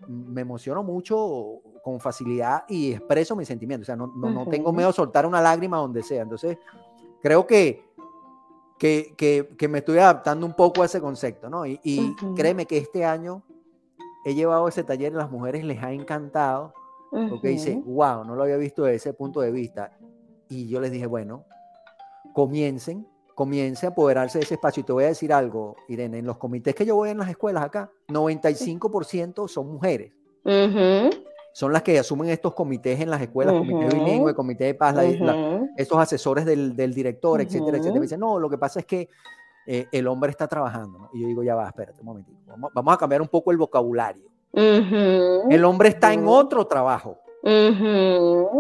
me emociono mucho con facilidad y expreso mis sentimientos. O sea, no, no, no tengo miedo a soltar una lágrima donde sea. Entonces, creo que, que, que, que, me estoy adaptando un poco a ese concepto, ¿no? Y, y créeme que este año he llevado ese taller y a las mujeres les ha encantado, porque dice, wow, no lo había visto desde ese punto de vista. Y yo les dije, bueno, comiencen, comiencen a apoderarse de ese espacio. Y te voy a decir algo, Irene, en los comités que yo voy en las escuelas acá, 95% son mujeres. Son las que asumen estos comités en las escuelas, comité bilingüe, comité de paz, estos asesores del, del director, etcétera, etcétera. Me dicen, no, lo que pasa es que eh, el hombre está trabajando. Y yo digo, ya va, espérate un momentito. Vamos, a cambiar un poco el vocabulario. El hombre está en otro trabajo.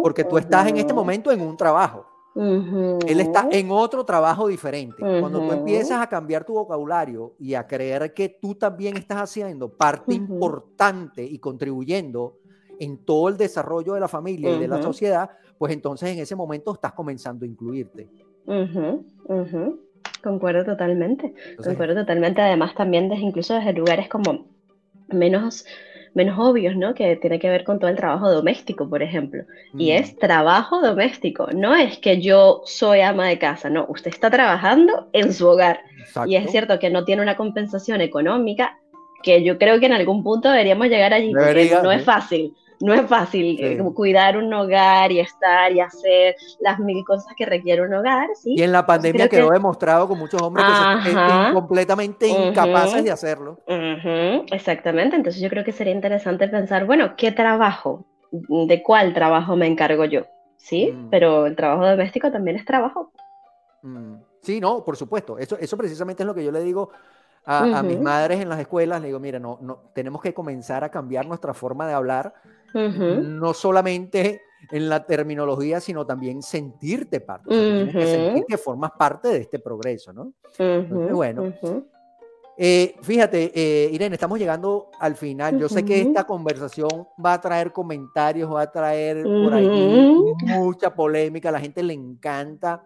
porque tú estás en este momento en un trabajo. Él está en otro trabajo diferente. Cuando tú empiezas a cambiar tu vocabulario y a creer que tú también estás haciendo parte importante y contribuyendo en todo el desarrollo de la familia y de la sociedad, pues entonces en ese momento estás comenzando a incluirte. Concuerdo totalmente, concuerdo totalmente. Además, también desde, incluso desde lugares como menos, menos obvios, ¿no? Que tiene que ver con todo el trabajo doméstico, por ejemplo. Y mm. es trabajo doméstico, no es que yo soy ama de casa, no, usted está trabajando en su hogar. Y es cierto que no tiene una compensación económica, que yo creo que en algún punto deberíamos llegar allí, porque no es fácil no es fácil eh, cuidar un hogar y estar y hacer las mil cosas que requiere un hogar, ¿sí? Y en la pandemia quedó demostrado con muchos hombres que son completamente incapaces de hacerlo. Exactamente, entonces yo creo que sería interesante pensar, bueno, ¿qué trabajo? ¿De cuál trabajo me encargo yo? ¿Sí? Mm. Pero el trabajo doméstico también es trabajo. Mm. Sí, no, por supuesto. Eso, eso precisamente es lo que yo le digo a, mis madres en las escuelas. Le digo, mira, no, no, tenemos que comenzar a cambiar nuestra forma de hablar no solamente en la terminología, sino también sentirte parte. tienes que sentir que formas parte de este progreso, ¿no? bueno. Eh, fíjate, eh, Irene, estamos llegando al final. Yo sé que esta conversación va a traer comentarios, va a traer por ahí mucha polémica. A la gente le encanta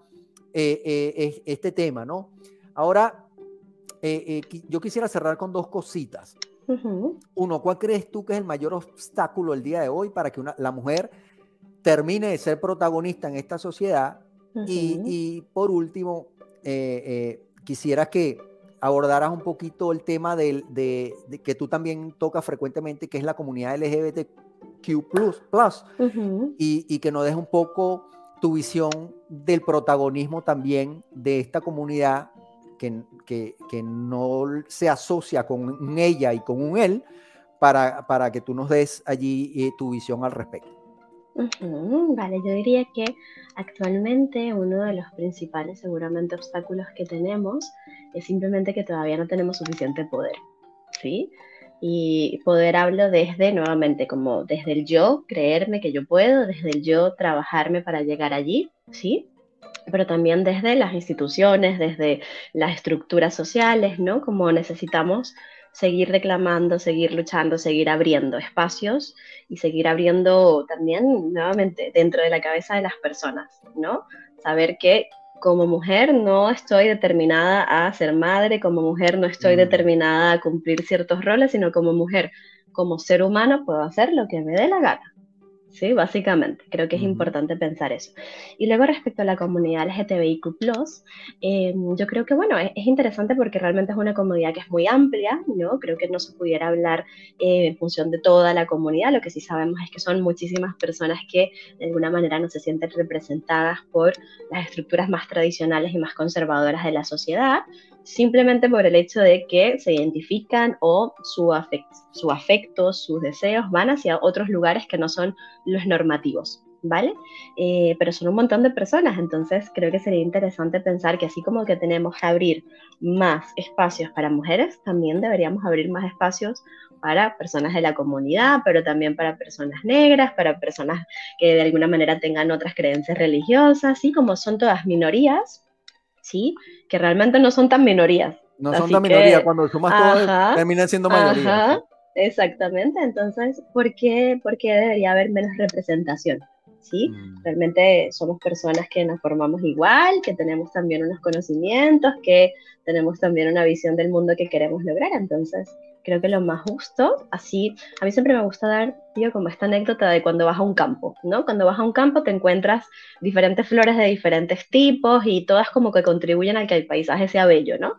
eh, este tema, ¿no? Ahora, yo quisiera cerrar con dos cositas. Uno, ¿cuál crees tú que es el mayor obstáculo el día de hoy para que una, la mujer termine de ser protagonista en esta sociedad? y, por último, eh, eh, quisiera que abordaras un poquito el tema de, que tú también tocas frecuentemente, que es la comunidad LGBTQ+, plus, y, y que nos des un poco tu visión del protagonismo también de esta comunidad que, que, no se asocia con ella y con un él para, para que tú nos des allí eh, tu visión al respecto. vale, yo diría que actualmente uno de los principales seguramente obstáculos que tenemos es simplemente que todavía no tenemos suficiente poder, ¿sí? Y poder hablo desde, nuevamente, como desde el yo, creerme que yo puedo, desde el yo, trabajarme para llegar allí, ¿sí? Pero también desde las instituciones, desde las estructuras sociales, ¿no? Como necesitamos seguir reclamando, seguir luchando, seguir abriendo espacios y seguir abriendo también, nuevamente, dentro de la cabeza de las personas, ¿no? Saber que como mujer no estoy determinada a ser madre, como mujer no estoy mm. determinada a cumplir ciertos roles, sino como mujer, como ser humano puedo hacer lo que me dé la gana. ¿Sí? Básicamente, creo que es importante pensar eso. Y luego respecto a la comunidad LGTBIQ+, eh, yo creo que, bueno, es, interesante porque realmente es una comunidad que es muy amplia, ¿no? Creo que no se pudiera hablar eh, en función de toda la comunidad, lo que sí sabemos es que son muchísimas personas que de alguna manera no se sienten representadas por las estructuras más tradicionales y más conservadoras de la sociedad, simplemente por el hecho de que se identifican o su, su afecto, sus deseos van hacia otros lugares que no son los normativos. ¿Vale? Eh, pero son un montón de personas, entonces creo que sería interesante pensar que así como que tenemos que abrir más espacios para mujeres, también deberíamos abrir más espacios para personas de la comunidad, pero también para personas negras, para personas que de alguna manera tengan otras creencias religiosas, así como son todas minorías, ¿sí? Que realmente no son tan minorías. No son tan minorías, cuando sumas todo terminan siendo mayoría. Exactamente, entonces, ¿por qué, ¿por qué debería haber menos representación? ¿sí? Mm. Realmente somos personas que nos formamos igual, que tenemos también unos conocimientos, que tenemos también una visión del mundo que queremos lograr. Entonces, creo que lo más justo, así, a mí siempre me gusta dar, tío, como esta anécdota de cuando vas a un campo, ¿no? Cuando vas a un campo te encuentras diferentes flores de diferentes tipos y todas como que contribuyen a que el paisaje sea bello, ¿no?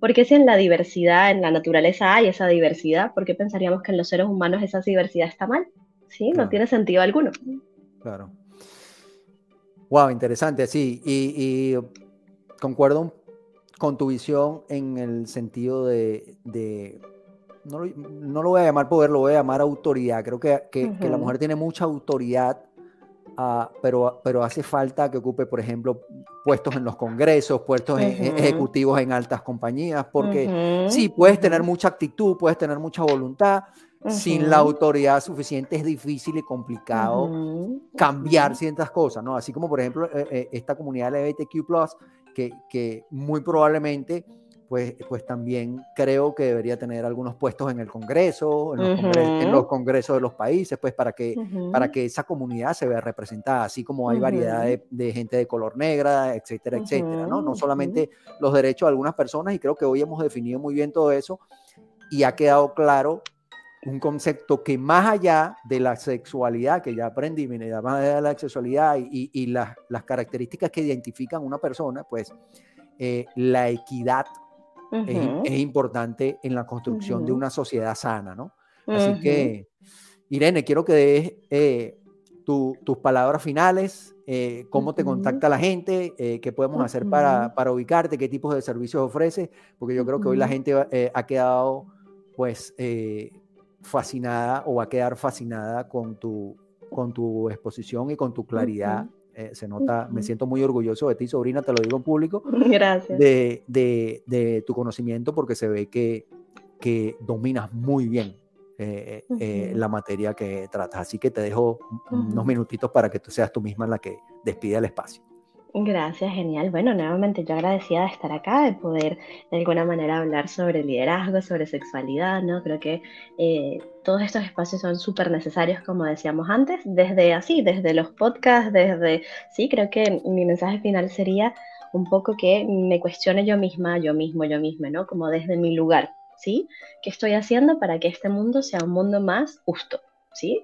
Porque si en la diversidad, en la naturaleza hay esa diversidad, ¿por qué pensaríamos que en los seres humanos esa diversidad está mal? Sí, no tiene sentido alguno. Claro. Wow, interesante, sí. Y, concuerdo con tu visión en el sentido de, no, lo, voy a llamar poder, lo voy a llamar autoridad. Creo que, la mujer tiene mucha autoridad, ah, pero, pero hace falta que ocupe, por ejemplo, puestos en los congresos, puestos ejecutivos en altas compañías, porque sí, puedes tener mucha actitud, puedes tener mucha voluntad, sin la autoridad suficiente es difícil y complicado cambiar ciertas cosas, ¿no? Así como, por ejemplo, eh, eh, esta comunidad LGBTQ+, que, que muy probablemente, pues, pues también creo que debería tener algunos puestos en el Congreso, en los, congresos, de los países, pues para que, para que esa comunidad se vea representada, así como hay variedad de, de, gente de color negra, etcétera, etcétera, ¿no? No solamente los derechos de algunas personas, y creo que hoy hemos definido muy bien todo eso, y ha quedado claro un concepto que más allá de la sexualidad, que ya aprendí, más allá de la sexualidad y, las, características que identifican una persona, pues eh, la equidad es, importante en la construcción de una sociedad sana, ¿no? Así que, Irene, quiero que des eh, tus palabras finales, eh, cómo te contacta la gente, qué podemos hacer para, para, ubicarte, qué tipos de servicios ofreces, porque yo creo que hoy la gente ha quedado, pues, fascinada o va a quedar fascinada con tu, con tu exposición y con tu claridad. Eh, se nota, me siento muy orgulloso de ti, sobrina, te lo digo en público. Gracias. De, de, de tu conocimiento porque se ve que, que dominas muy bien eh, eh, la materia que tratas. Así que te dejo unos minutitos para que tú seas tú misma la que despide el espacio. Gracias, genial. Bueno, nuevamente yo agradecida de estar acá, de poder de alguna manera hablar sobre liderazgo, sobre sexualidad, ¿no? Creo que eh, todos estos espacios son súper necesarios, como decíamos antes, desde así, desde los podcasts, desde, sí, creo que mi mensaje final sería un poco que me cuestione yo misma, yo mismo, yo misma, ¿no? Como desde mi lugar, ¿sí? ¿Qué estoy haciendo para que este mundo sea un mundo más justo? ¿Sí?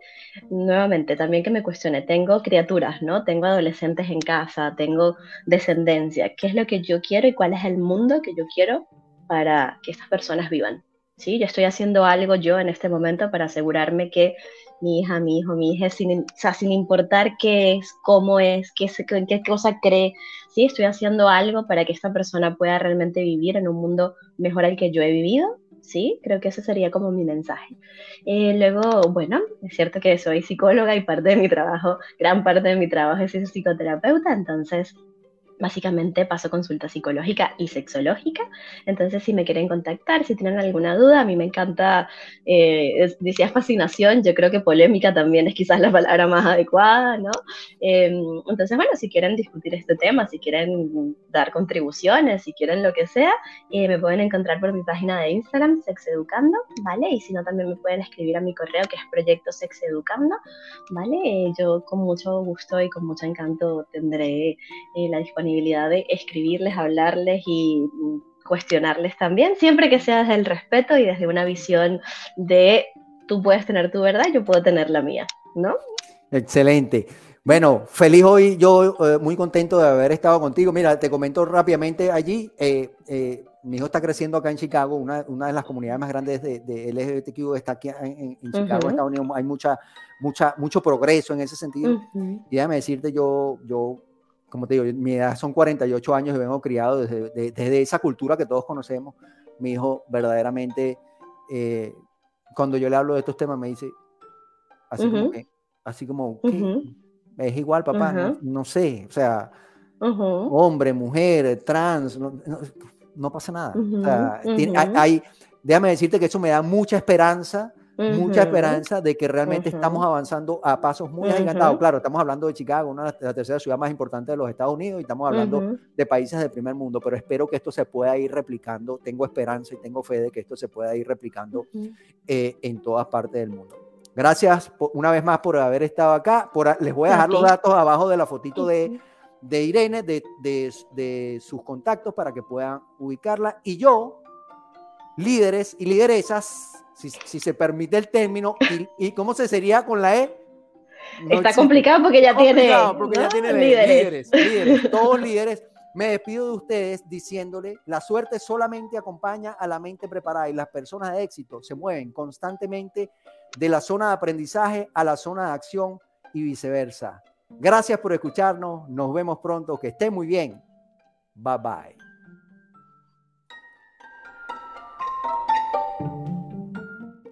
Nuevamente, también que me cuestione, tengo criaturas, ¿no? Tengo adolescentes en casa, tengo descendencia, ¿qué es lo que yo quiero y cuál es el mundo que yo quiero para que estas personas vivan? ¿Sí? Yo estoy haciendo algo yo en este momento para asegurarme que mi hija, mi hijo, mi hija, sin, sin importar qué es, cómo es, qué, qué cosa cree, ¿sí? Estoy haciendo algo para que esta persona pueda realmente vivir en un mundo mejor al que yo he vivido ¿sí? Creo que ese sería como mi mensaje. Eh, luego, bueno, es cierto que soy psicóloga y parte de mi trabajo, gran parte de mi trabajo es ser psicoterapeuta, entonces Básicamente paso consulta psicológica y sexológica. Entonces, si me quieren contactar, si tienen alguna duda, a mí me encanta, eh, decía fascinación, yo creo que polémica también es quizás la palabra más adecuada, ¿no? Em, entonces, bueno, si quieren discutir este tema, si quieren dar contribuciones, si quieren lo que sea, eh, me pueden encontrar por mi página de Instagram, Sexeducando, ¿vale? Y si no, también me pueden escribir a mi correo, que es Proyecto Sexeducando, ¿vale? Eh, yo con mucho gusto y con mucho encanto tendré eh, la disponibilidad de escribirles, hablarles y cuestionarles también, siempre que sea desde el respeto y desde una visión de tú puedes tener tu verdad, yo puedo tener la mía, ¿no? Excelente. Bueno, feliz hoy, yo eh, muy contento de haber estado contigo. Mira, te comento rápidamente allí, eh, eh, mi hijo está creciendo acá en Chicago, una, una de las comunidades más grandes de, de LGBTQ está aquí en, Chicago, Estados Unidos. Hay mucha, mucha, mucho progreso en ese sentido. Y déjame decirte, yo, yo como te digo, mi edad son 48 años y vengo criado desde, desde esa cultura que todos conocemos. Mi hijo verdaderamente, eh, cuando yo le hablo de estos temas, me dice, así como que, así como, es igual, papá, no, sé, o sea, hombre, mujer, trans, no, pasa nada. hay, déjame decirte que eso me da mucha esperanza mucha esperanza de que realmente estamos avanzando a pasos muy agigantados. Claro, estamos hablando de Chicago, una de la tercera ciudad más importante de los Estados Unidos, y estamos hablando de países del primer mundo, pero espero que esto se pueda ir replicando. Tengo esperanza y tengo fe de que esto se pueda ir replicando eh, en todas partes del mundo. Gracias una vez más por haber estado acá. Por, les voy a dejar los datos abajo de la fotito de, de Irene, de, de, de sus contactos para que puedan ubicarla. Y yo, líderes y lideresas, si, si se permite el término, y, cómo se sería con la E. Está complicado porque ya tiene, porque ya tiene líderes. líderes, todos líderes. Me despido de ustedes diciéndole, la suerte solamente acompaña a la mente preparada y las personas de éxito se mueven constantemente de la zona de aprendizaje a la zona de acción y viceversa. Gracias por escucharnos, nos vemos pronto, que estén muy bien. Bye bye.